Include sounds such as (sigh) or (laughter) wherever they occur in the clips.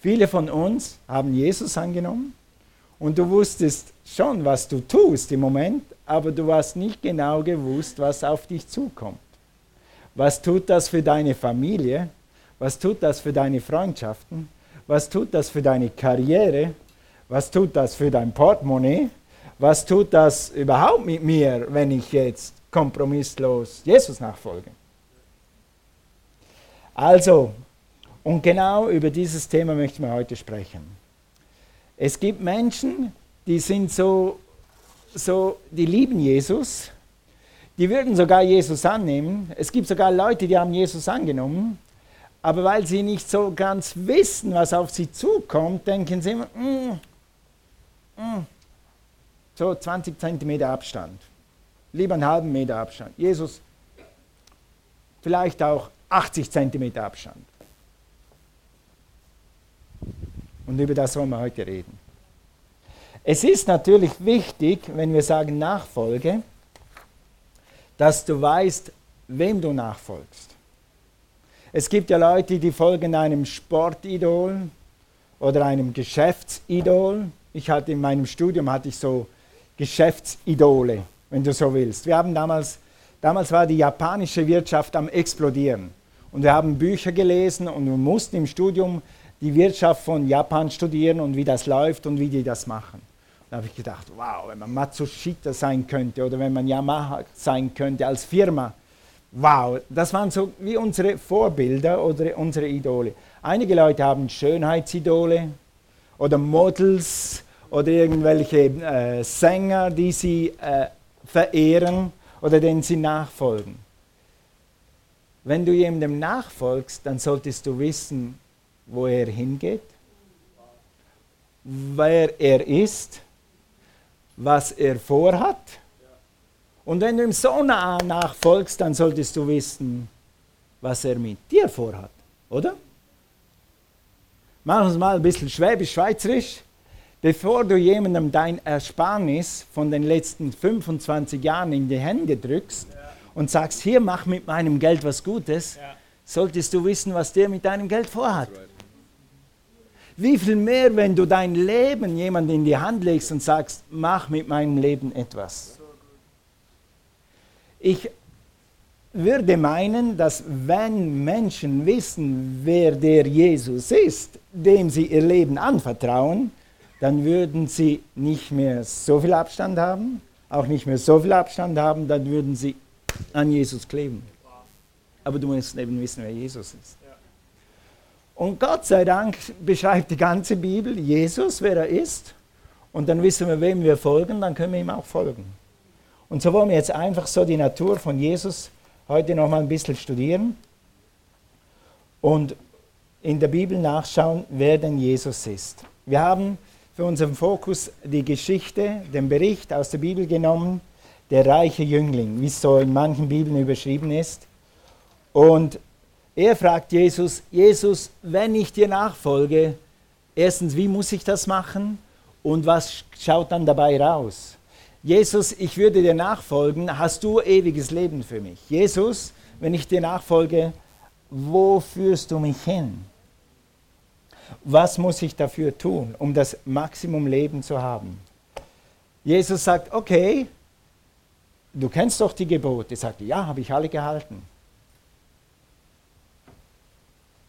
Viele von uns haben Jesus angenommen und du wusstest schon, was du tust im Moment, aber du hast nicht genau gewusst, was auf dich zukommt. Was tut das für deine Familie? Was tut das für deine Freundschaften? Was tut das für deine Karriere? Was tut das für dein Portemonnaie? Was tut das überhaupt mit mir, wenn ich jetzt kompromisslos Jesus nachfolge? Also, und genau über dieses Thema möchten wir heute sprechen. Es gibt Menschen, die sind so, so, die lieben Jesus, die würden sogar Jesus annehmen. Es gibt sogar Leute, die haben Jesus angenommen, aber weil sie nicht so ganz wissen, was auf sie zukommt, denken sie immer, mm, mm, so 20 Zentimeter Abstand, lieber einen halben Meter Abstand. Jesus, vielleicht auch 80 Zentimeter Abstand. Und über das wollen wir heute reden. Es ist natürlich wichtig, wenn wir sagen Nachfolge, dass du weißt, wem du nachfolgst. Es gibt ja Leute, die folgen einem Sportidol oder einem Geschäftsidol. Ich hatte in meinem Studium hatte ich so Geschäftsidole, wenn du so willst. Wir haben damals, damals war die japanische Wirtschaft am explodieren. Und wir haben Bücher gelesen und wir mussten im Studium die Wirtschaft von Japan studieren und wie das läuft und wie die das machen. Da habe ich gedacht, wow, wenn man Matsushita sein könnte oder wenn man Yamaha sein könnte als Firma, wow, das waren so wie unsere Vorbilder oder unsere Idole. Einige Leute haben Schönheitsidole oder Models oder irgendwelche äh, Sänger, die sie äh, verehren oder denen sie nachfolgen. Wenn du jemandem nachfolgst, dann solltest du wissen, wo er hingeht, wer er ist, was er vorhat. Und wenn du ihm so nah nachfolgst, dann solltest du wissen, was er mit dir vorhat, oder? Machen wir es mal ein bisschen schwäbisch-schweizerisch. Bevor du jemandem dein Ersparnis von den letzten 25 Jahren in die Hände drückst, und sagst, hier mach mit meinem Geld was Gutes, ja. solltest du wissen, was der mit deinem Geld vorhat. Wie viel mehr, wenn du dein Leben jemand in die Hand legst und sagst, mach mit meinem Leben etwas. Ich würde meinen, dass wenn Menschen wissen, wer der Jesus ist, dem sie ihr Leben anvertrauen, dann würden sie nicht mehr so viel Abstand haben, auch nicht mehr so viel Abstand haben, dann würden sie an Jesus kleben. Aber du musst eben wissen, wer Jesus ist. Und Gott sei Dank beschreibt die ganze Bibel Jesus, wer er ist. Und dann wissen wir, wem wir folgen, dann können wir ihm auch folgen. Und so wollen wir jetzt einfach so die Natur von Jesus heute noch mal ein bisschen studieren und in der Bibel nachschauen, wer denn Jesus ist. Wir haben für unseren Fokus die Geschichte, den Bericht aus der Bibel genommen der reiche Jüngling, wie es so in manchen Bibeln überschrieben ist. Und er fragt Jesus, Jesus, wenn ich dir nachfolge, erstens, wie muss ich das machen und was schaut dann dabei raus? Jesus, ich würde dir nachfolgen, hast du ewiges Leben für mich? Jesus, wenn ich dir nachfolge, wo führst du mich hin? Was muss ich dafür tun, um das Maximum Leben zu haben? Jesus sagt, okay, du kennst doch die Gebote. Sagte, ja, habe ich alle gehalten.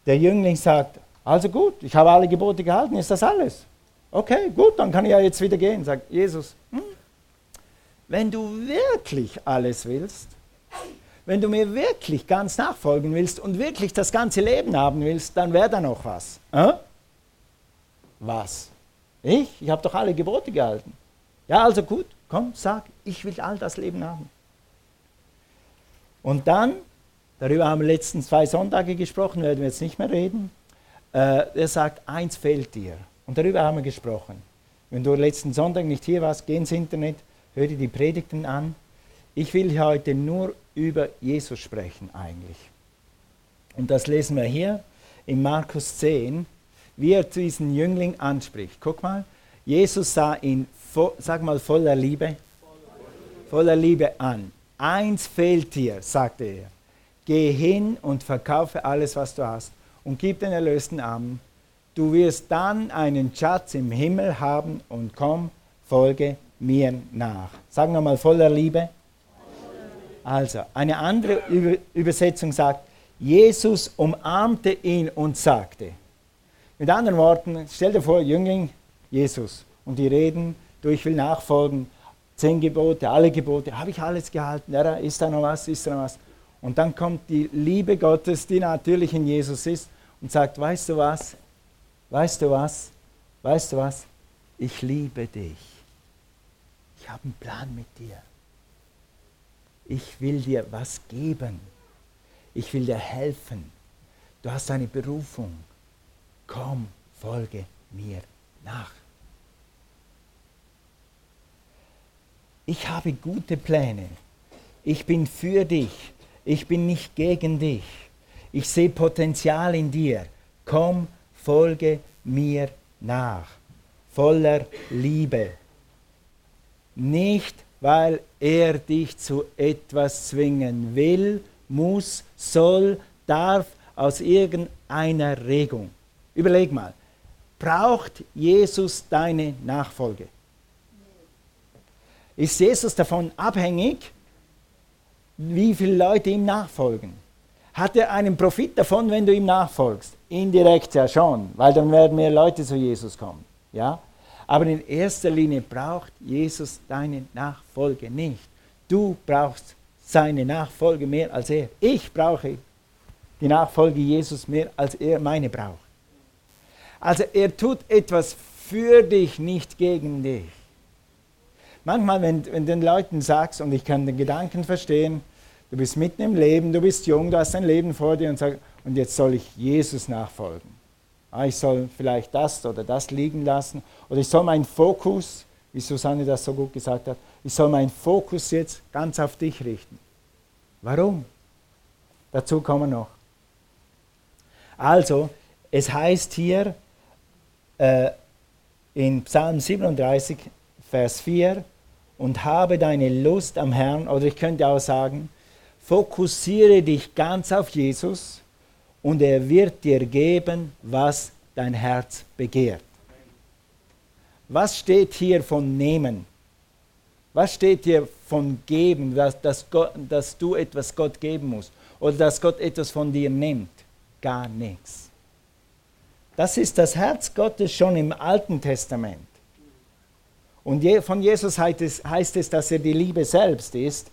Der Jüngling sagt, also gut, ich habe alle Gebote gehalten, ist das alles? Okay, gut, dann kann ich ja jetzt wieder gehen. Sagt Jesus, hm, wenn du wirklich alles willst, wenn du mir wirklich ganz nachfolgen willst und wirklich das ganze Leben haben willst, dann wäre da noch was. Äh? Was? Ich? Ich habe doch alle Gebote gehalten. Ja, also gut, komm, sag, ich will all das Leben haben. Und dann, darüber haben wir letzten zwei Sonntage gesprochen, werden wir jetzt nicht mehr reden, äh, er sagt, eins fehlt dir. Und darüber haben wir gesprochen. Wenn du letzten Sonntag nicht hier warst, geh ins Internet, hör dir die Predigten an. Ich will heute nur über Jesus sprechen eigentlich. Und das lesen wir hier in Markus 10, wie er diesen Jüngling anspricht. Guck mal, Jesus sah ihn, sag mal, voller Liebe voller Liebe an. Eins fehlt dir, sagte er. Geh hin und verkaufe alles, was du hast und gib den erlösten Armen. du wirst dann einen Schatz im Himmel haben und komm, folge mir nach. Sagen wir mal voller Liebe. Also, eine andere Übersetzung sagt, Jesus umarmte ihn und sagte. Mit anderen Worten, stell dir vor, Jüngling, Jesus, und die reden, du, ich will nachfolgen, zehn Gebote, alle Gebote, habe ich alles gehalten, ist da noch was, ist da noch was? Und dann kommt die Liebe Gottes, die natürlich in Jesus ist, und sagt, weißt du was, weißt du was, weißt du was, ich liebe dich. Ich habe einen Plan mit dir. Ich will dir was geben. Ich will dir helfen. Du hast eine Berufung. Komm, folge mir nach. Ich habe gute Pläne. Ich bin für dich. Ich bin nicht gegen dich. Ich sehe Potenzial in dir. Komm, folge mir nach. Voller Liebe. Nicht, weil er dich zu etwas zwingen will, muss, soll, darf, aus irgendeiner Regung. Überleg mal, braucht Jesus deine Nachfolge? Ist Jesus davon abhängig, wie viele Leute ihm nachfolgen? Hat er einen Profit davon, wenn du ihm nachfolgst? Indirekt ja schon, weil dann werden mehr Leute zu Jesus kommen. Ja? Aber in erster Linie braucht Jesus deine Nachfolge nicht. Du brauchst seine Nachfolge mehr als er. Ich brauche die Nachfolge Jesus mehr als er meine braucht. Also er tut etwas für dich, nicht gegen dich. Manchmal, wenn, wenn den Leuten sagst, und ich kann den Gedanken verstehen, du bist mitten im Leben, du bist jung, du hast ein Leben vor dir und sagst, und jetzt soll ich Jesus nachfolgen. Ah, ich soll vielleicht das oder das liegen lassen. Oder ich soll meinen Fokus, wie Susanne das so gut gesagt hat, ich soll meinen Fokus jetzt ganz auf dich richten. Warum? Dazu kommen wir noch. Also, es heißt hier äh, in Psalm 37, Vers 4, und habe deine Lust am Herrn, oder ich könnte auch sagen, fokussiere dich ganz auf Jesus und er wird dir geben, was dein Herz begehrt. Was steht hier von nehmen? Was steht hier von geben, dass, dass, Gott, dass du etwas Gott geben musst oder dass Gott etwas von dir nimmt? Gar nichts. Das ist das Herz Gottes schon im Alten Testament. Und von Jesus heißt es, dass er die Liebe selbst ist.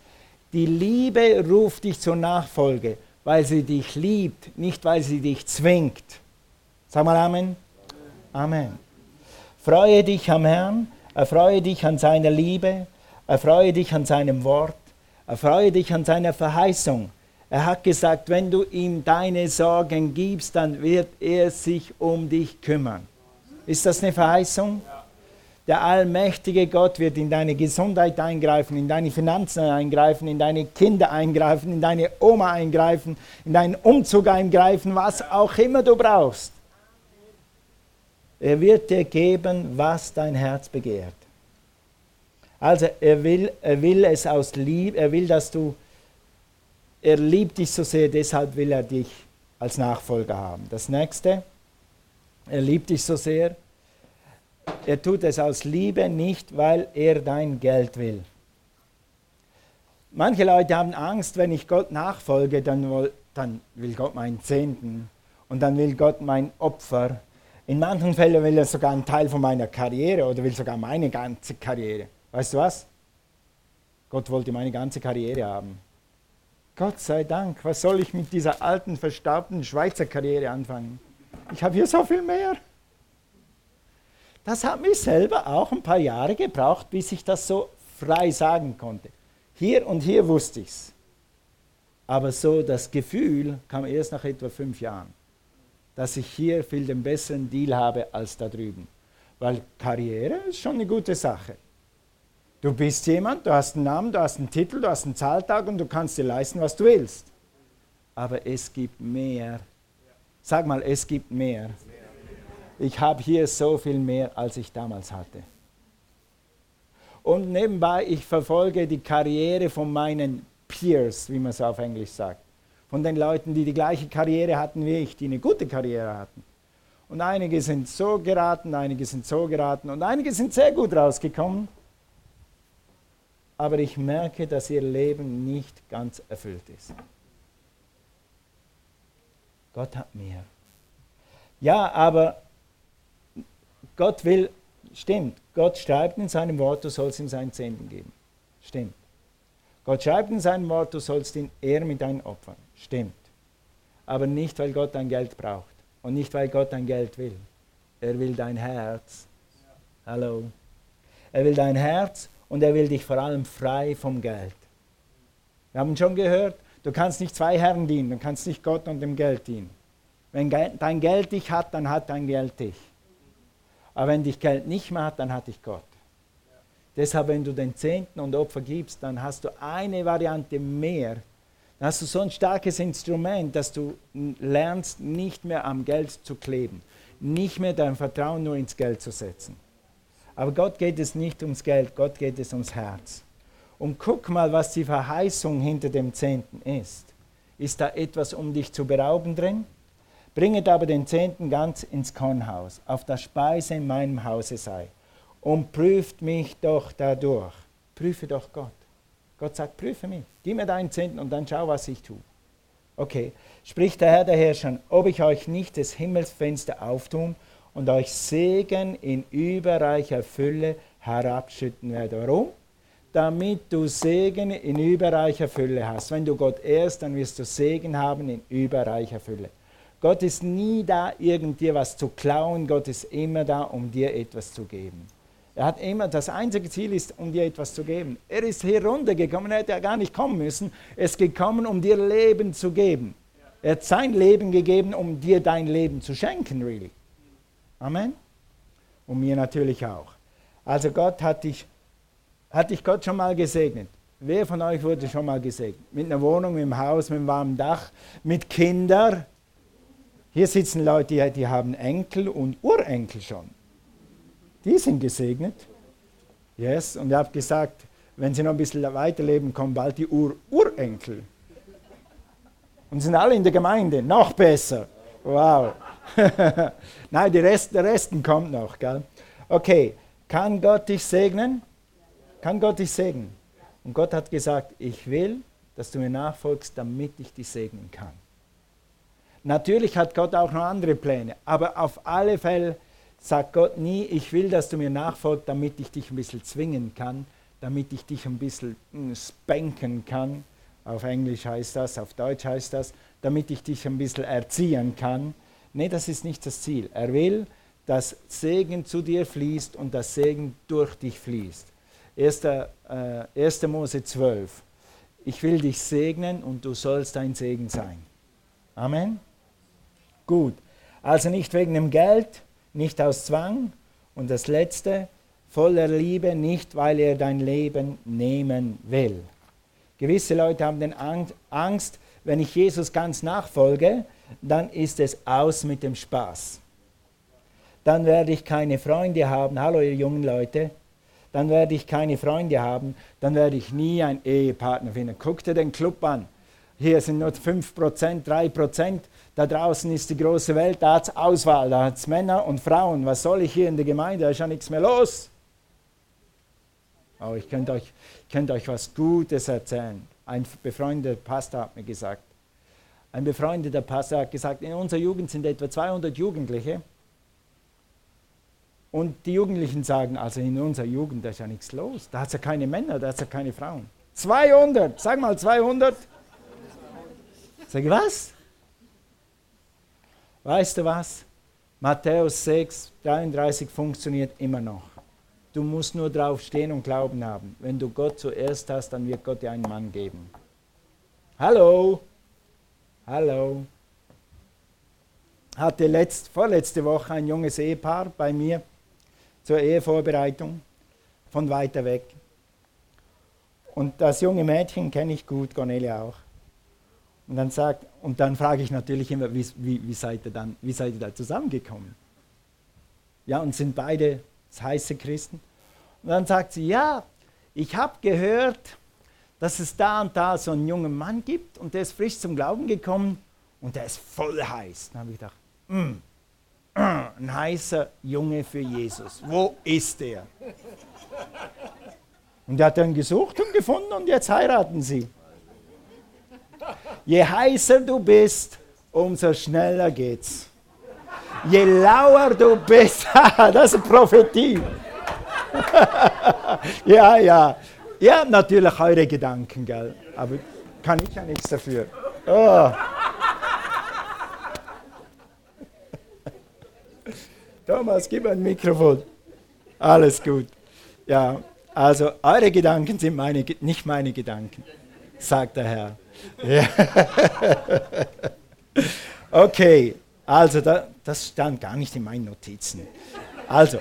Die Liebe ruft dich zur Nachfolge, weil sie dich liebt, nicht weil sie dich zwingt. Sag mal Amen. Amen. Freue dich am Herrn, erfreue dich an seiner Liebe, erfreue dich an seinem Wort, erfreue dich an seiner Verheißung. Er hat gesagt, wenn du ihm deine Sorgen gibst, dann wird er sich um dich kümmern. Ist das eine Verheißung? Ja. Der allmächtige Gott wird in deine Gesundheit eingreifen, in deine Finanzen eingreifen, in deine Kinder eingreifen, in deine Oma eingreifen, in deinen Umzug eingreifen, was auch immer du brauchst. Er wird dir geben, was dein Herz begehrt. Also er will, er will es aus Liebe, er will, dass du, er liebt dich so sehr, deshalb will er dich als Nachfolger haben. Das nächste, er liebt dich so sehr, er tut es aus Liebe, nicht weil er dein Geld will. Manche Leute haben Angst, wenn ich Gott nachfolge, dann will, dann will Gott meinen Zehnten und dann will Gott mein Opfer. In manchen Fällen will er sogar einen Teil von meiner Karriere oder will sogar meine ganze Karriere. Weißt du was? Gott wollte meine ganze Karriere haben. Gott sei Dank, was soll ich mit dieser alten, verstaubten Schweizer Karriere anfangen? Ich habe hier so viel mehr. Das hat mich selber auch ein paar Jahre gebraucht, bis ich das so frei sagen konnte. Hier und hier wusste ich es. Aber so das Gefühl kam erst nach etwa fünf Jahren, dass ich hier viel den besseren Deal habe als da drüben. Weil Karriere ist schon eine gute Sache. Du bist jemand, du hast einen Namen, du hast einen Titel, du hast einen Zahltag und du kannst dir leisten, was du willst. Aber es gibt mehr. Sag mal, es gibt mehr ich habe hier so viel mehr, als ich damals hatte. Und nebenbei, ich verfolge die Karriere von meinen Peers, wie man es auf Englisch sagt. Von den Leuten, die die gleiche Karriere hatten wie ich, die eine gute Karriere hatten. Und einige sind so geraten, einige sind so geraten und einige sind sehr gut rausgekommen. Aber ich merke, dass ihr Leben nicht ganz erfüllt ist. Gott hat mehr. Ja, aber Gott will, stimmt, Gott schreibt in seinem Wort, du sollst ihm seinen Zehnten geben. Stimmt. Gott schreibt in seinem Wort, du sollst ihn ehren mit deinen Opfern. Stimmt. Aber nicht, weil Gott dein Geld braucht und nicht, weil Gott dein Geld will. Er will dein Herz. Hallo. Er will dein Herz und er will dich vor allem frei vom Geld. Wir haben schon gehört, du kannst nicht zwei Herren dienen, du kannst nicht Gott und dem Geld dienen. Wenn dein Geld dich hat, dann hat dein Geld dich. Aber wenn dich Geld nicht mehr hat, dann hat dich Gott. Deshalb, wenn du den Zehnten und Opfer gibst, dann hast du eine Variante mehr. Dann hast du so ein starkes Instrument, dass du lernst, nicht mehr am Geld zu kleben. Nicht mehr dein Vertrauen nur ins Geld zu setzen. Aber Gott geht es nicht ums Geld, Gott geht es ums Herz. Und guck mal, was die Verheißung hinter dem Zehnten ist. Ist da etwas, um dich zu berauben drin? Bringet aber den Zehnten ganz ins Kornhaus, auf das Speise in meinem Hause sei. Und prüft mich doch dadurch. Prüfe doch Gott. Gott sagt, prüfe mich. Gib mir deinen Zehnten und dann schau, was ich tue. Okay, spricht der Herr der Herrscher, ob ich euch nicht das Himmelsfenster auftun und euch Segen in überreicher Fülle herabschütten werde. Warum? Damit du Segen in überreicher Fülle hast. Wenn du Gott ehrst, dann wirst du Segen haben in überreicher Fülle. Gott ist nie da, irgend was zu klauen. Gott ist immer da, um dir etwas zu geben. Er hat immer, das einzige Ziel ist, um dir etwas zu geben. Er ist hier runtergekommen, er hätte ja gar nicht kommen müssen. Er ist gekommen, um dir Leben zu geben. Er hat sein Leben gegeben, um dir dein Leben zu schenken, really. Amen. Und mir natürlich auch. Also Gott hat dich, hat dich Gott schon mal gesegnet. Wer von euch wurde schon mal gesegnet? Mit einer Wohnung, mit einem Haus, mit einem warmen Dach, mit Kindern? Hier sitzen Leute, die, haben Enkel und Urenkel schon. Die sind gesegnet. Yes, und ich habe gesagt, wenn sie noch ein bisschen weiterleben, kommen bald die Ur Urenkel. Und sind alle in der Gemeinde, noch besser. Wow. (laughs) Nein, die Rest, der Resten kommt noch. Gell? Okay, kann Gott dich segnen? Kann Gott dich segnen? Und Gott hat gesagt, ich will, dass du mir nachfolgst, damit ich dich segnen kann. Natürlich hat Gott auch noch andere Pläne, aber auf alle Fälle sagt Gott nie, ich will, dass du mir nachfolgst, damit ich dich ein bisschen zwingen kann, damit ich dich ein bisschen hm, spanken kann. Auf Englisch heißt das, auf Deutsch heißt das, damit ich dich ein bisschen erziehen kann. Nein, das ist nicht das Ziel. Er will, dass Segen zu dir fließt und dass Segen durch dich fließt. 1. Äh, 1. Mose 12. Ich will dich segnen und du sollst ein Segen sein. Amen. Gut. Also nicht wegen dem Geld, nicht aus Zwang. Und das Letzte, voller Liebe, nicht weil er dein Leben nehmen will. Gewisse Leute haben den Angst, wenn ich Jesus ganz nachfolge, dann ist es aus mit dem Spaß. Dann werde ich keine Freunde haben. Hallo ihr jungen Leute. Dann werde ich keine Freunde haben. Dann werde ich nie einen Ehepartner finden. Guck dir den Club an. Hier sind nur 5%, 3%. Da draußen ist die große Welt, da hat es Auswahl, da hat es Männer und Frauen. Was soll ich hier in der Gemeinde? Da ist ja nichts mehr los. Oh, ich könnte euch, könnt euch was Gutes erzählen. Ein befreundeter Pastor hat mir gesagt, ein befreundeter Pastor hat gesagt, in unserer Jugend sind etwa 200 Jugendliche. Und die Jugendlichen sagen, also in unserer Jugend, da ist ja nichts los. Da hat es ja keine Männer, da hat es ja keine Frauen. 200, sag mal 200. Sag ich, was? Weißt du was? Matthäus 6, 33 funktioniert immer noch. Du musst nur drauf stehen und Glauben haben. Wenn du Gott zuerst hast, dann wird Gott dir einen Mann geben. Hallo? Hallo? Hatte letzt, vorletzte Woche ein junges Ehepaar bei mir zur Ehevorbereitung von weiter weg. Und das junge Mädchen kenne ich gut, Cornelia auch. Und dann, sagt, und dann frage ich natürlich immer, wie, wie, wie, seid ihr dann, wie seid ihr da zusammengekommen? Ja, und sind beide heiße Christen. Und dann sagt sie, ja, ich habe gehört, dass es da und da so einen jungen Mann gibt und der ist frisch zum Glauben gekommen und der ist voll heiß. Dann habe ich gedacht, mm, ein heißer Junge für Jesus. Wo ist er? Und er hat dann gesucht und gefunden und jetzt heiraten sie. Je heißer du bist, umso schneller geht's. Je lauer du bist, (laughs) das ist Prophetie. (laughs) ja, ja. Ihr habt natürlich eure Gedanken, gell? aber kann ich ja nichts dafür. Oh. (laughs) Thomas, gib ein Mikrofon. Alles gut. Ja, also eure Gedanken sind meine, nicht meine Gedanken, sagt der Herr. Ja. (laughs) okay, also da, das stand gar nicht in meinen Notizen. Also,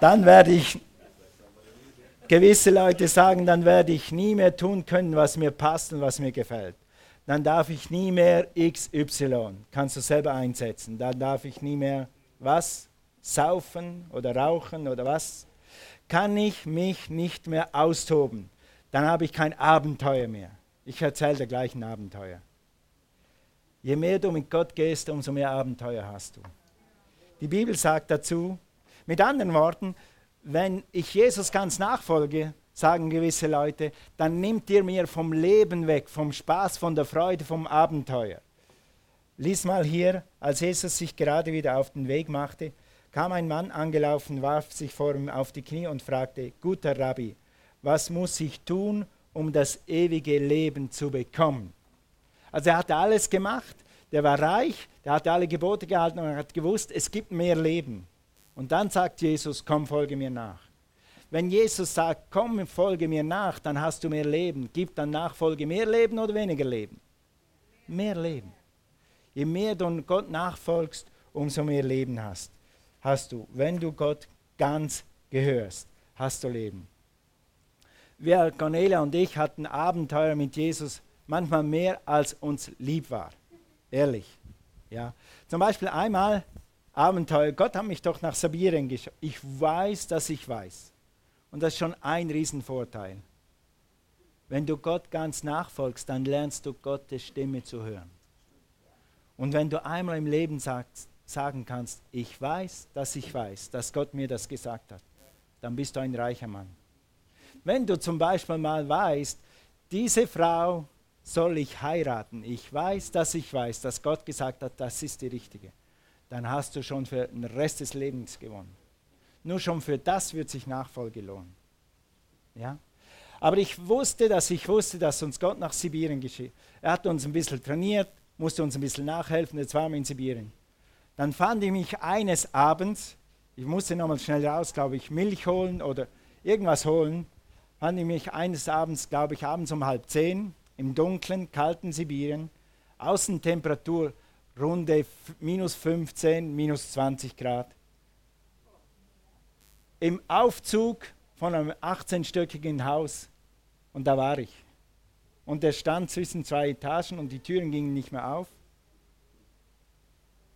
dann werde ich, gewisse Leute sagen, dann werde ich nie mehr tun können, was mir passt und was mir gefällt. Dann darf ich nie mehr XY, kannst du selber einsetzen. Dann darf ich nie mehr was? saufen oder rauchen oder was, kann ich mich nicht mehr austoben. Dann habe ich kein Abenteuer mehr. Ich erzähle dir gleich ein Abenteuer. Je mehr du mit Gott gehst, umso mehr Abenteuer hast du. Die Bibel sagt dazu, mit anderen Worten, wenn ich Jesus ganz nachfolge, sagen gewisse Leute, dann nimmt ihr mir vom Leben weg, vom Spaß, von der Freude, vom Abenteuer. Lies mal hier, als Jesus sich gerade wieder auf den Weg machte, kam ein Mann angelaufen, warf sich vor ihm auf die Knie und fragte, guter Rabbi, was muss ich tun, um das ewige Leben zu bekommen? Also er hatte alles gemacht, der war reich, der hatte alle Gebote gehalten und er hat gewusst, es gibt mehr Leben. Und dann sagt Jesus, komm, folge mir nach. Wenn Jesus sagt, komm, folge mir nach, dann hast du mehr Leben. Gibt dann Nachfolge mehr Leben oder weniger Leben? Mehr Leben. Je mehr du Gott nachfolgst, umso mehr Leben hast hast du. Wenn du Gott ganz gehörst, hast du Leben. Wir, Cornelia und ich, hatten Abenteuer mit Jesus, manchmal mehr als uns lieb war. Ehrlich. Ja. Zum Beispiel einmal Abenteuer. Gott hat mich doch nach Sibirien geschickt. Ich weiß, dass ich weiß. Und das ist schon ein Riesenvorteil. Wenn du Gott ganz nachfolgst, dann lernst du Gottes Stimme zu hören. Und wenn du einmal im Leben sagst, sagen kannst, ich weiß, dass ich weiß, dass Gott mir das gesagt hat, dann bist du ein reicher Mann. Wenn du zum Beispiel mal weißt, diese Frau soll ich heiraten, ich weiß, dass ich weiß, dass Gott gesagt hat, das ist die richtige, dann hast du schon für den Rest des Lebens gewonnen. Nur schon für das wird sich Nachfolge lohnen. Ja? Aber ich wusste, dass ich wusste, dass uns Gott nach Sibirien geschieht. Er hat uns ein bisschen trainiert, musste uns ein bisschen nachhelfen, jetzt waren wir in Sibirien. Dann fand ich mich eines Abends, ich musste nochmal schnell raus, glaube ich, Milch holen oder irgendwas holen, fand ich mich eines Abends, glaube ich, abends um halb zehn im dunklen, kalten Sibirien, Außentemperatur runde minus 15, minus 20 Grad. Im Aufzug von einem 18-stöckigen Haus und da war ich. Und der stand zwischen zwei Etagen und die Türen gingen nicht mehr auf.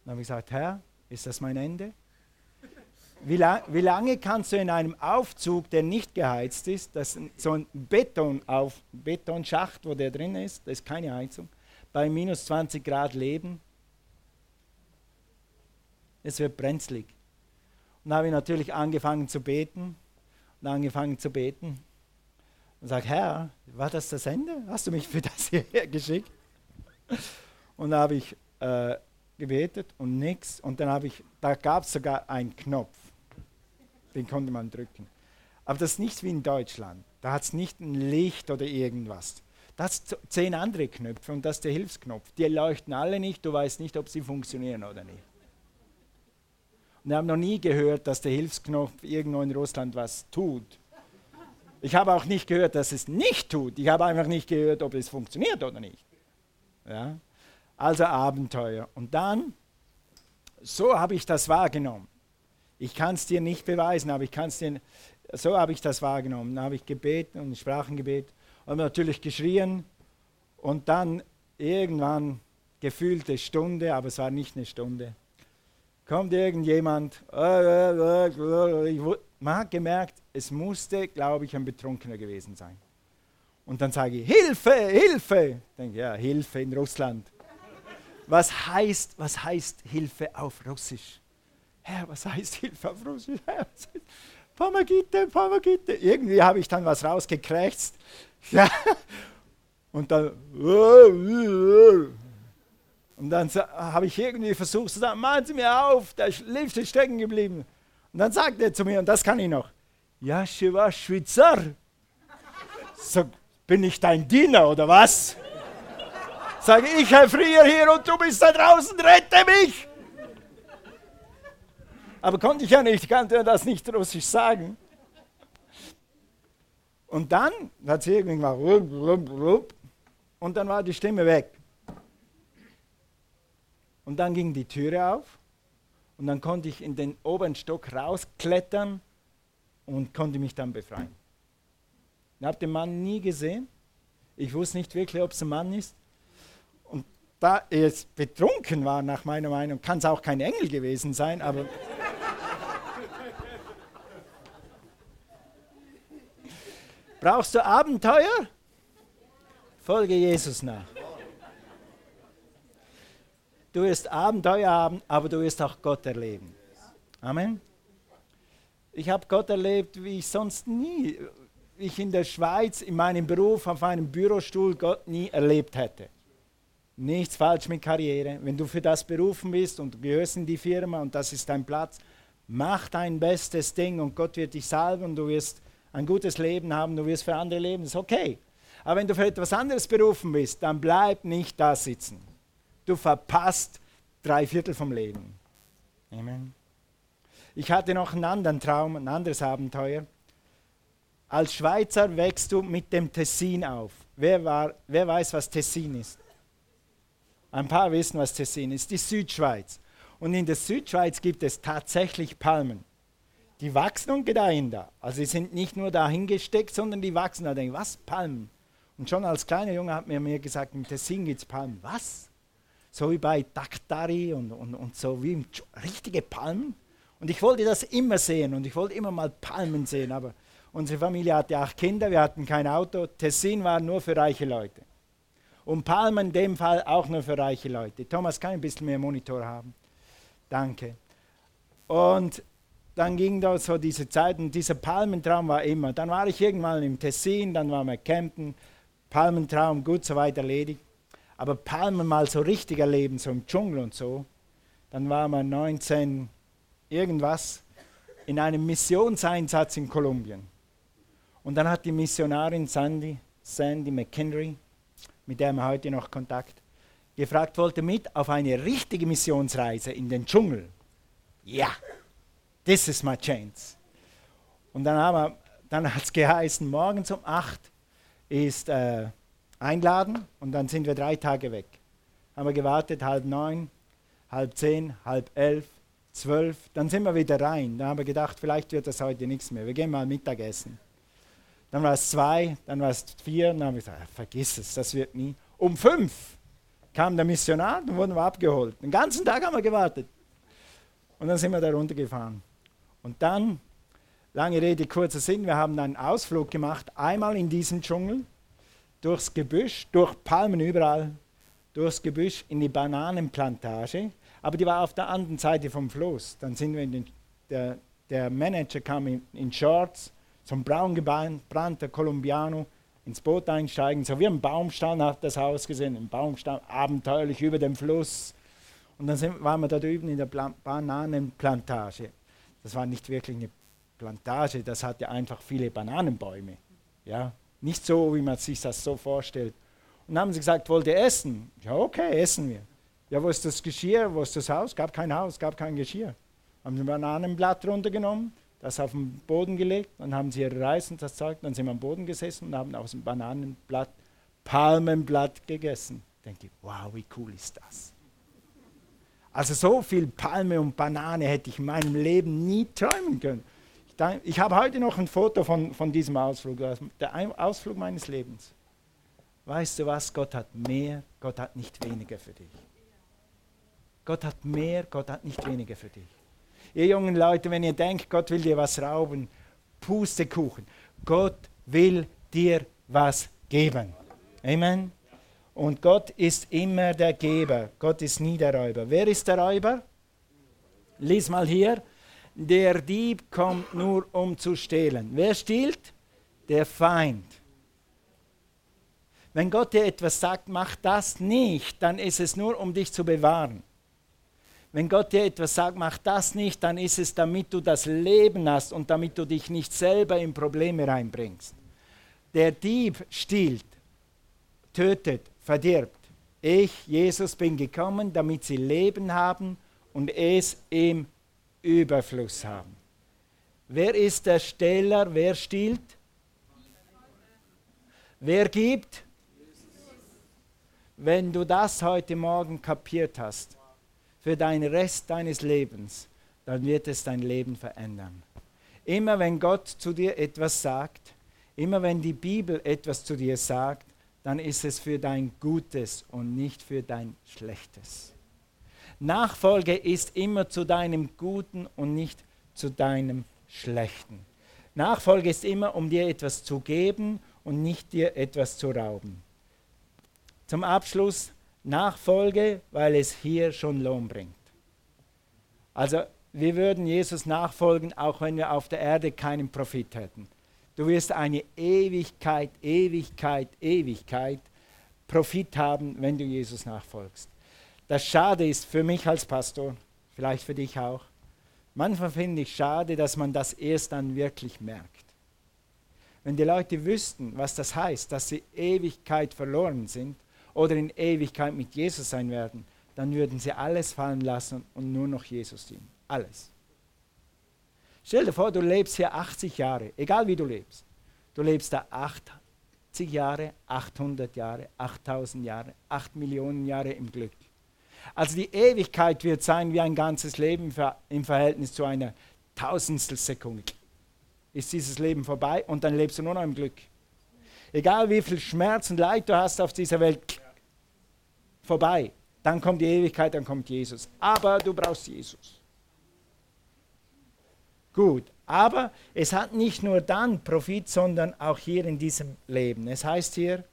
Dann habe ich gesagt, Herr, ist das mein Ende? Wie, lang, wie, lange kannst du in einem Aufzug, der nicht geheizt ist, das so ein Beton auf, Betonschacht, wo der drin ist, das ist keine Heizung, bei minus 20 Grad leben? Es wird brenzlig. Und dann habe ich natürlich angefangen zu beten und angefangen zu beten und sage, Herr, war das das Ende? Hast du mich für das hierher geschickt? Und da habe ich äh, gebetet und nichts. Und dann habe ich, da gab es sogar einen Knopf, den konnte man drücken. Aber das ist nicht wie in Deutschland. Da hat es nicht ein Licht oder irgendwas. Das sind zehn andere Knöpfe und das ist der Hilfsknopf. Die leuchten alle nicht, du weißt nicht, ob sie funktionieren oder nicht. Und wir haben noch nie gehört, dass der Hilfsknopf irgendwo in Russland was tut. Ich habe auch nicht gehört, dass es nicht tut. Ich habe einfach nicht gehört, ob es funktioniert oder nicht. Ja? Also Abenteuer. Und dann, so habe ich das wahrgenommen. Ich kann es dir nicht beweisen, aber ich kann es dir, so habe ich das wahrgenommen. Dann habe ich gebeten und Sprachengebet und natürlich geschrien und dann irgendwann gefühlte Stunde, aber es war nicht eine Stunde. Kommt irgendjemand, man hat gemerkt, es musste, glaube ich, ein Betrunkener gewesen sein. Und dann sage ich, Hilfe, Hilfe. Ich denke, ja, Hilfe in Russland. Was heißt, was heißt Hilfe auf Russisch? Herr, was heißt Hilfe auf Russisch? Herr, was. Irgendwie habe ich dann was rausgekrächzt. (laughs) Ja. Und dann, und dann habe ich irgendwie versucht zu sagen, machen Sie mir auf, der Lift ist stecken geblieben. Und dann sagt er zu mir, und das kann ich noch, ja, Shiva Schweizer. So, bin ich dein Diener oder was? Sage ich, Herr Frier hier und du bist da draußen, rette mich! Aber konnte ich ja nicht, ich konnte das nicht russisch sagen. Und dann hat sie irgendwie gemacht, und dann war die Stimme weg. Und dann ging die Türe auf und dann konnte ich in den oberen Stock rausklettern und konnte mich dann befreien. Ich habe den Mann nie gesehen. Ich wusste nicht wirklich, ob es ein Mann ist. Und da er betrunken war, nach meiner Meinung, kann es auch kein Engel gewesen sein, aber. Brauchst du Abenteuer? Folge Jesus nach. Du wirst Abenteuer haben, aber du wirst auch Gott erleben. Amen. Ich habe Gott erlebt, wie ich sonst nie, ich in der Schweiz in meinem Beruf auf einem Bürostuhl Gott nie erlebt hätte. Nichts falsch mit Karriere. Wenn du für das berufen bist und du gehörst in die Firma und das ist dein Platz, mach dein bestes Ding und Gott wird dich salben und du wirst ein gutes Leben haben, du wirst für andere leben, ist okay. Aber wenn du für etwas anderes berufen bist, dann bleib nicht da sitzen. Du verpasst drei Viertel vom Leben. Amen. Ich hatte noch einen anderen Traum, ein anderes Abenteuer. Als Schweizer wächst du mit dem Tessin auf. Wer, war, wer weiß, was Tessin ist? Ein paar wissen, was Tessin ist. Die Südschweiz. Und in der Südschweiz gibt es tatsächlich Palmen. Die wachsen und gedeihen da. Also sie sind nicht nur dahingesteckt, sondern die wachsen da. Denke, was? Palmen? Und schon als kleiner Junge hat mir, mir gesagt, im Tessin gibt es Palmen. Was? So wie bei Daktari und, und, und so wie richtige Palmen. Und ich wollte das immer sehen und ich wollte immer mal Palmen sehen, aber unsere Familie hatte acht Kinder, wir hatten kein Auto. Tessin war nur für reiche Leute. Und Palmen in dem Fall auch nur für reiche Leute. Thomas, kann ein bisschen mehr Monitor haben? Danke. Und dann ging da so diese Zeit und dieser Palmentraum war immer. Dann war ich irgendwann im Tessin, dann waren wir campen, Palmentraum gut soweit erledigt. Aber Palmen mal so richtig erleben, so im Dschungel und so, dann waren wir 19 irgendwas in einem Missionseinsatz in Kolumbien. Und dann hat die Missionarin Sandy, Sandy McHenry, mit der wir heute noch Kontakt, gefragt, wollte mit auf eine richtige Missionsreise in den Dschungel. Ja, this is my chance. Und dann, dann hat es geheißen, morgens um 8 ist äh, Einladen und dann sind wir drei Tage weg. Haben wir gewartet, halb neun, halb zehn, halb elf, zwölf, dann sind wir wieder rein. Da haben wir gedacht, vielleicht wird das heute nichts mehr. Wir gehen mal Mittagessen. Dann war es zwei, dann war es vier, dann haben wir gesagt, vergiss es, das wird nie. Um fünf kam der Missionar, dann wurden wir abgeholt. Den ganzen Tag haben wir gewartet. Und dann sind wir da runtergefahren. Und dann, lange Rede, kurzer Sinn, wir haben einen Ausflug gemacht, einmal in diesen Dschungel, durchs Gebüsch, durch Palmen überall, durchs Gebüsch in die Bananenplantage aber die war auf der anderen Seite vom Fluss. Dann sind wir in den, der, der Manager kam in, in Shorts, zum braun gebrannter Colombiano, ins Boot einsteigen, so wie ein Baumstamm hat das Haus gesehen, ein Baumstamm, abenteuerlich über dem Fluss. Und dann sind, waren wir da drüben in der Plan Bananenplantage. Das war nicht wirklich eine Plantage, das hatte einfach viele Bananenbäume. Ja? Nicht so, wie man sich das so vorstellt. Und haben sie gesagt, wollt ihr essen? Ja, okay, essen wir. Ja, wo ist das Geschirr? Wo ist das Haus? Gab kein Haus, gab kein Geschirr. Haben sie ein Bananenblatt runtergenommen, das auf den Boden gelegt, dann haben sie ihre Reis und das Zeug, dann sind wir am Boden gesessen und haben aus dem Bananenblatt Palmenblatt gegessen. Denke ich, wow, wie cool ist das? Also so viel Palme und Banane hätte ich in meinem Leben nie träumen können. Ich, ich habe heute noch ein Foto von, von diesem Ausflug, der Ausflug meines Lebens. Weißt du was? Gott hat mehr, Gott hat nicht weniger für dich. Gott hat mehr, Gott hat nicht weniger für dich. Ihr jungen Leute, wenn ihr denkt, Gott will dir was rauben, Pustekuchen. Gott will dir was geben. Amen. Und Gott ist immer der Geber. Gott ist nie der Räuber. Wer ist der Räuber? Lies mal hier. Der Dieb kommt nur, um zu stehlen. Wer stiehlt? Der Feind. Wenn Gott dir etwas sagt, mach das nicht, dann ist es nur, um dich zu bewahren. Wenn Gott dir etwas sagt, mach das nicht, dann ist es, damit du das Leben hast und damit du dich nicht selber in Probleme reinbringst. Der Dieb stiehlt, tötet, verdirbt. Ich, Jesus, bin gekommen, damit sie Leben haben und es im Überfluss haben. Wer ist der Steller? Wer stiehlt? Wer gibt? Wenn du das heute Morgen kapiert hast, für den Rest deines Lebens, dann wird es dein Leben verändern. Immer wenn Gott zu dir etwas sagt, immer wenn die Bibel etwas zu dir sagt, dann ist es für dein Gutes und nicht für dein Schlechtes. Nachfolge ist immer zu deinem Guten und nicht zu deinem Schlechten. Nachfolge ist immer, um dir etwas zu geben und nicht dir etwas zu rauben. Zum Abschluss Nachfolge, weil es hier schon Lohn bringt. Also wir würden Jesus nachfolgen, auch wenn wir auf der Erde keinen Profit hätten. Du wirst eine Ewigkeit, Ewigkeit, Ewigkeit Profit haben, wenn du Jesus nachfolgst. Das Schade ist für mich als Pastor, vielleicht für dich auch, manchmal finde ich schade, dass man das erst dann wirklich merkt. Wenn die Leute wüssten, was das heißt, dass sie Ewigkeit verloren sind oder in Ewigkeit mit Jesus sein werden, dann würden sie alles fallen lassen und nur noch Jesus dienen. Alles. Stell dir vor, du lebst hier 80 Jahre, egal wie du lebst. Du lebst da 80 Jahre, 800 Jahre, 8000 Jahre, 8 Millionen Jahre im Glück. Also die Ewigkeit wird sein wie ein ganzes Leben im Verhältnis zu einer Tausendstel Sekunde. Ist dieses Leben vorbei und dann lebst du nur noch im Glück. Egal wie viel Schmerz und Leid du hast auf dieser Welt, vorbei. Dann kommt die Ewigkeit, dann kommt Jesus. Aber du brauchst Jesus. Gut, aber es hat nicht nur dann Profit, sondern auch hier in diesem Leben. Es heißt hier,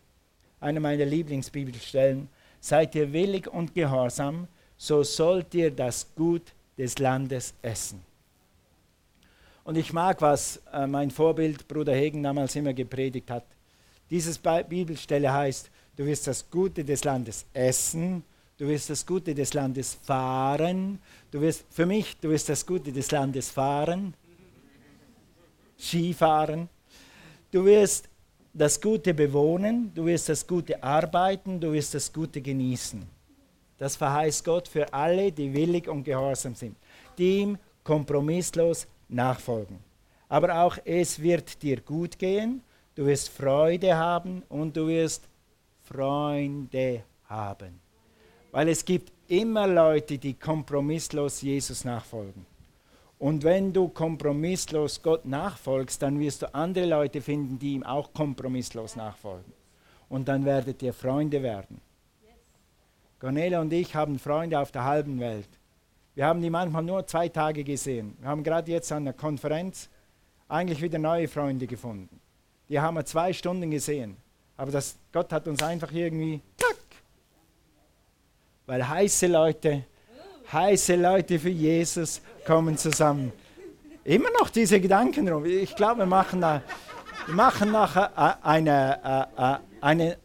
eine meiner Lieblingsbibelstellen, seid ihr willig und gehorsam, so sollt ihr das Gut des Landes essen. Und ich mag, was äh, mein Vorbild Bruder Hegen damals immer gepredigt hat. Diese Bibelstelle heißt, du wirst das Gute des Landes essen, du wirst das Gute des Landes fahren, du wirst, für mich, du wirst das Gute des Landes fahren, Skifahren, du wirst das Gute bewohnen, du wirst das Gute arbeiten, du wirst das Gute genießen. Das verheißt Gott für alle, die willig und gehorsam sind, die ihm kompromisslos nachfolgen. Aber auch es wird dir gut gehen, du wirst Freude haben und du wirst Freunde haben. Weil es gibt immer Leute, die kompromisslos Jesus nachfolgen. Und wenn du kompromisslos Gott nachfolgst, dann wirst du andere Leute finden, die ihm auch kompromisslos nachfolgen. Und dann werdet ihr Freunde werden. Cornelia und ich haben Freunde auf der halben Welt. Wir haben die manchmal nur zwei Tage gesehen. Wir haben gerade jetzt an der Konferenz eigentlich wieder neue Freunde gefunden. Die haben wir zwei Stunden gesehen. Aber das, Gott hat uns einfach irgendwie, zack, weil heiße Leute heiße Leute für Jesus kommen zusammen. Immer noch diese Gedanken rum. Ich glaube, wir machen, wir machen nachher eine, äh, eine,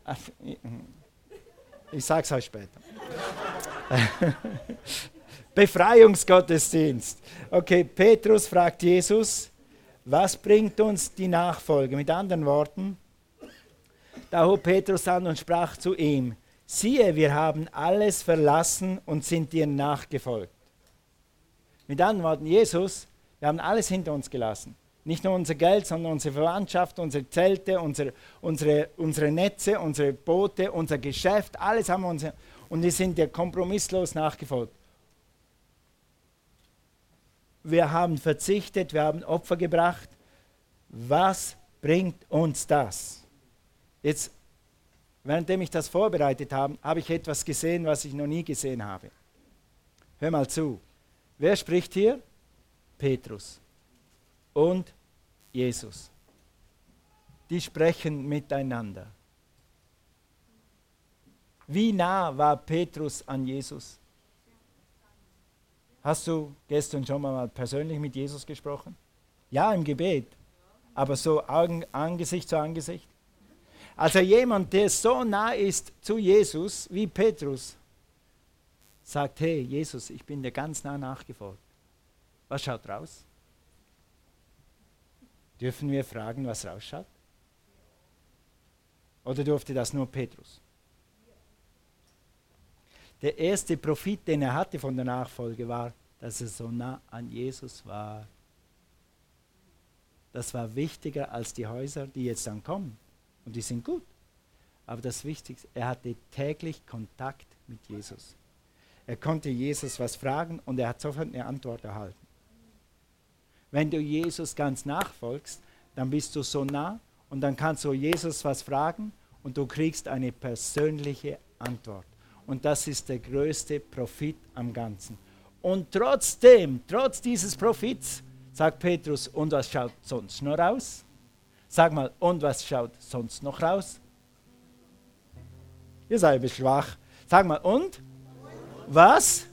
ich sage es euch später. (laughs) Befreiungsgottesdienst. Okay, Petrus fragt Jesus, was bringt uns die Nachfolge? Mit anderen Worten, da hob Petrus an und sprach zu ihm, siehe, wir haben alles verlassen und sind dir nachgefolgt. Mit anderen Worten, Jesus, wir haben alles hinter uns gelassen. Nicht nur unser Geld, sondern unsere Verwandtschaft, unsere Zelte, unsere, unsere, unsere Netze, unsere Boote, unser Geschäft, alles haben wir uns. Und wir sind dir kompromisslos nachgefolgt. Wir haben verzichtet, wir haben Opfer gebracht. Was bringt uns das? Jetzt Währenddem ich das vorbereitet habe, habe ich etwas gesehen, was ich noch nie gesehen habe. Hör mal zu. Wer spricht hier? Petrus und Jesus. Die sprechen miteinander. Wie nah war Petrus an Jesus? Hast du gestern schon mal persönlich mit Jesus gesprochen? Ja, im Gebet. Aber so Angesicht zu Angesicht? Also jemand, der so nah ist zu Jesus wie Petrus, sagt, hey Jesus, ich bin dir ganz nah nachgefolgt. Was schaut raus? Dürfen wir fragen, was rausschaut? Oder durfte das nur Petrus? Der erste Profit, den er hatte von der Nachfolge, war, dass er so nah an Jesus war. Das war wichtiger als die Häuser, die jetzt dann kommen. Und die sind gut. Aber das Wichtigste, er hatte täglich Kontakt mit Jesus. Er konnte Jesus was fragen und er hat sofort eine Antwort erhalten. Wenn du Jesus ganz nachfolgst, dann bist du so nah und dann kannst du Jesus was fragen und du kriegst eine persönliche Antwort. Und das ist der größte Profit am Ganzen. Und trotzdem, trotz dieses Profits, sagt Petrus, und was schaut sonst noch raus? Sag mal, und was schaut sonst noch raus? Ihr seid schwach. Sag mal, und? Was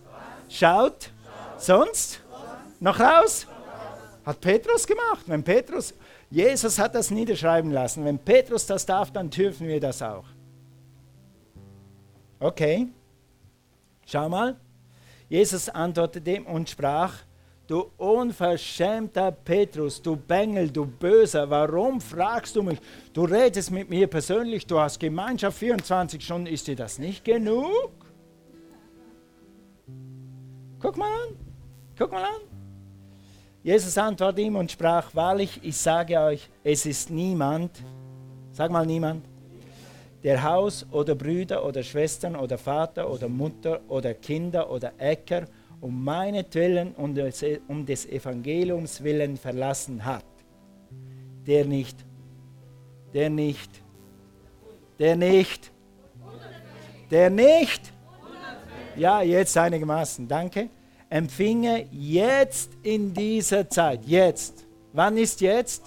schaut sonst noch raus? Hat Petrus gemacht. Wenn Petrus, Jesus hat das niederschreiben lassen. Wenn Petrus das darf, dann dürfen wir das auch. Okay. Schau mal. Jesus antwortete ihm und sprach, du unverschämter Petrus, du Bengel, du Böser, warum fragst du mich? Du redest mit mir persönlich, du hast Gemeinschaft 24 Stunden, ist dir das nicht genug? Guck mal an, guck mal an. Jesus antwortete ihm und sprach, wahrlich, ich sage euch, es ist niemand, sag mal niemand, der Haus oder Brüder oder Schwestern oder Vater oder Mutter oder Kinder oder Äcker um meinetwillen und um des Evangeliums willen verlassen hat, der nicht, der nicht, der nicht, der nicht, ja, jetzt einigermaßen, danke empfinge jetzt in dieser Zeit, jetzt. Wann ist jetzt?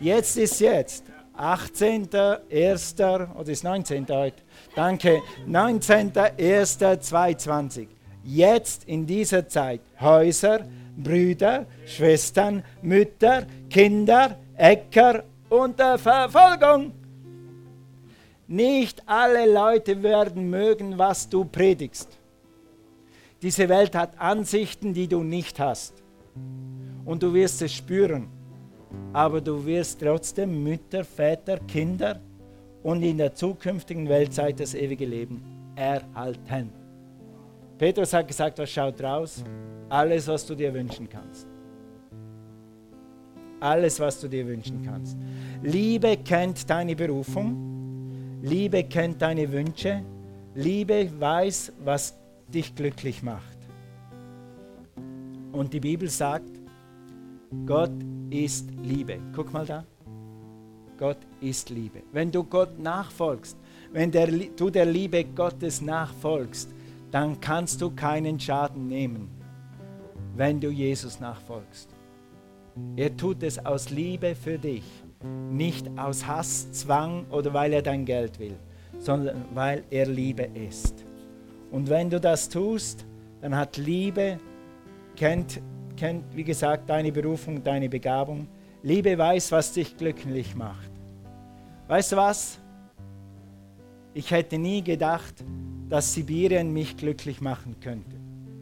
Jetzt ist jetzt. 18.01. oder ist 19. heute? Danke. 19.01.2020. Jetzt in dieser Zeit. Häuser, Brüder, Schwestern, Mütter, Kinder, Äcker unter Verfolgung. Nicht alle Leute werden mögen, was du predigst. Diese Welt hat Ansichten, die du nicht hast. Und du wirst es spüren. Aber du wirst trotzdem Mütter, Väter, Kinder und in der zukünftigen Weltzeit das ewige Leben erhalten. Petrus hat gesagt, was schaut raus? Alles, was du dir wünschen kannst. Alles, was du dir wünschen kannst. Liebe kennt deine Berufung. Liebe kennt deine Wünsche. Liebe weiß, was dich glücklich macht. Und die Bibel sagt, Gott ist Liebe. Guck mal da. Gott ist Liebe. Wenn du Gott nachfolgst, wenn der, du der Liebe Gottes nachfolgst, dann kannst du keinen Schaden nehmen, wenn du Jesus nachfolgst. Er tut es aus Liebe für dich, nicht aus Hass, Zwang oder weil er dein Geld will, sondern weil er Liebe ist. Und wenn du das tust, dann hat Liebe, kennt, kennt, wie gesagt, deine Berufung, deine Begabung. Liebe weiß, was dich glücklich macht. Weißt du was? Ich hätte nie gedacht, dass Sibirien mich glücklich machen könnte.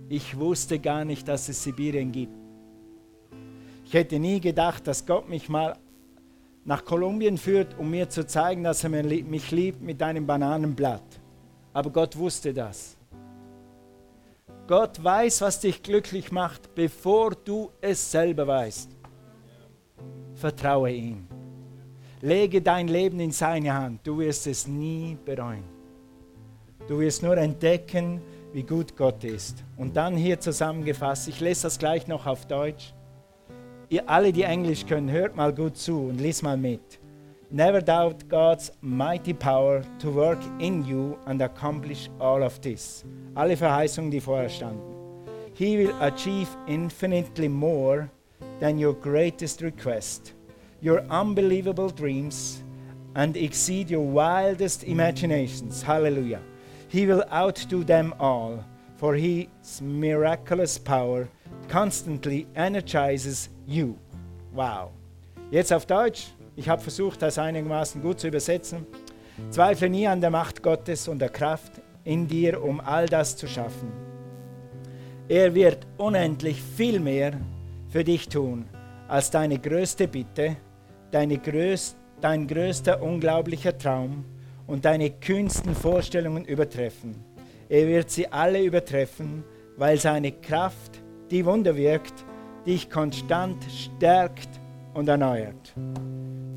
Ich wusste gar nicht, dass es Sibirien gibt. Ich hätte nie gedacht, dass Gott mich mal nach Kolumbien führt, um mir zu zeigen, dass er mich liebt mit einem Bananenblatt. Aber Gott wusste das. Gott weiß, was dich glücklich macht, bevor du es selber weißt. Vertraue ihm. Lege dein Leben in seine Hand. Du wirst es nie bereuen. Du wirst nur entdecken, wie gut Gott ist. Und dann hier zusammengefasst, ich lese das gleich noch auf Deutsch. Ihr alle, die Englisch können, hört mal gut zu und lies mal mit. Never doubt God's mighty power to work in you and accomplish all of this. Alle Verheißungen, die vorher standen. He will achieve infinitely more than your greatest request, your unbelievable dreams, and exceed your wildest imaginations. Hallelujah. He will outdo them all. for his miraculous power constantly energizes you. Wow. Jetzt auf Deutsch. Ich habe versucht, das einigermaßen gut zu übersetzen. Zweifle nie an der Macht Gottes und der Kraft in dir, um all das zu schaffen. Er wird unendlich viel mehr für dich tun, als deine größte Bitte, deine größ dein größter unglaublicher Traum und deine kühnsten Vorstellungen übertreffen. Er wird sie alle übertreffen, weil seine Kraft, die Wunder wirkt, dich konstant stärkt und erneuert.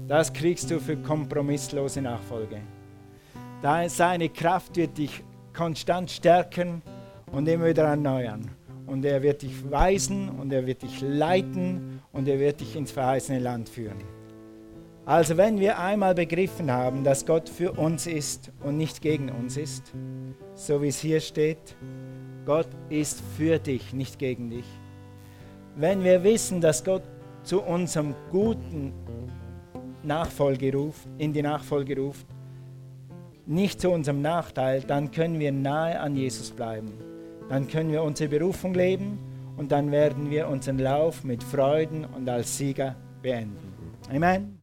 Das kriegst du für kompromisslose Nachfolge. Seine Kraft wird dich konstant stärken und immer wieder erneuern. Und er wird dich weisen und er wird dich leiten und er wird dich ins verheißene Land führen. Also wenn wir einmal begriffen haben, dass Gott für uns ist und nicht gegen uns ist, so wie es hier steht, Gott ist für dich, nicht gegen dich. Wenn wir wissen, dass Gott zu unserem guten Nachfolge ruft, in die Nachfolge ruft, nicht zu unserem Nachteil, dann können wir nahe an Jesus bleiben. Dann können wir unsere Berufung leben und dann werden wir unseren Lauf mit Freuden und als Sieger beenden. Amen.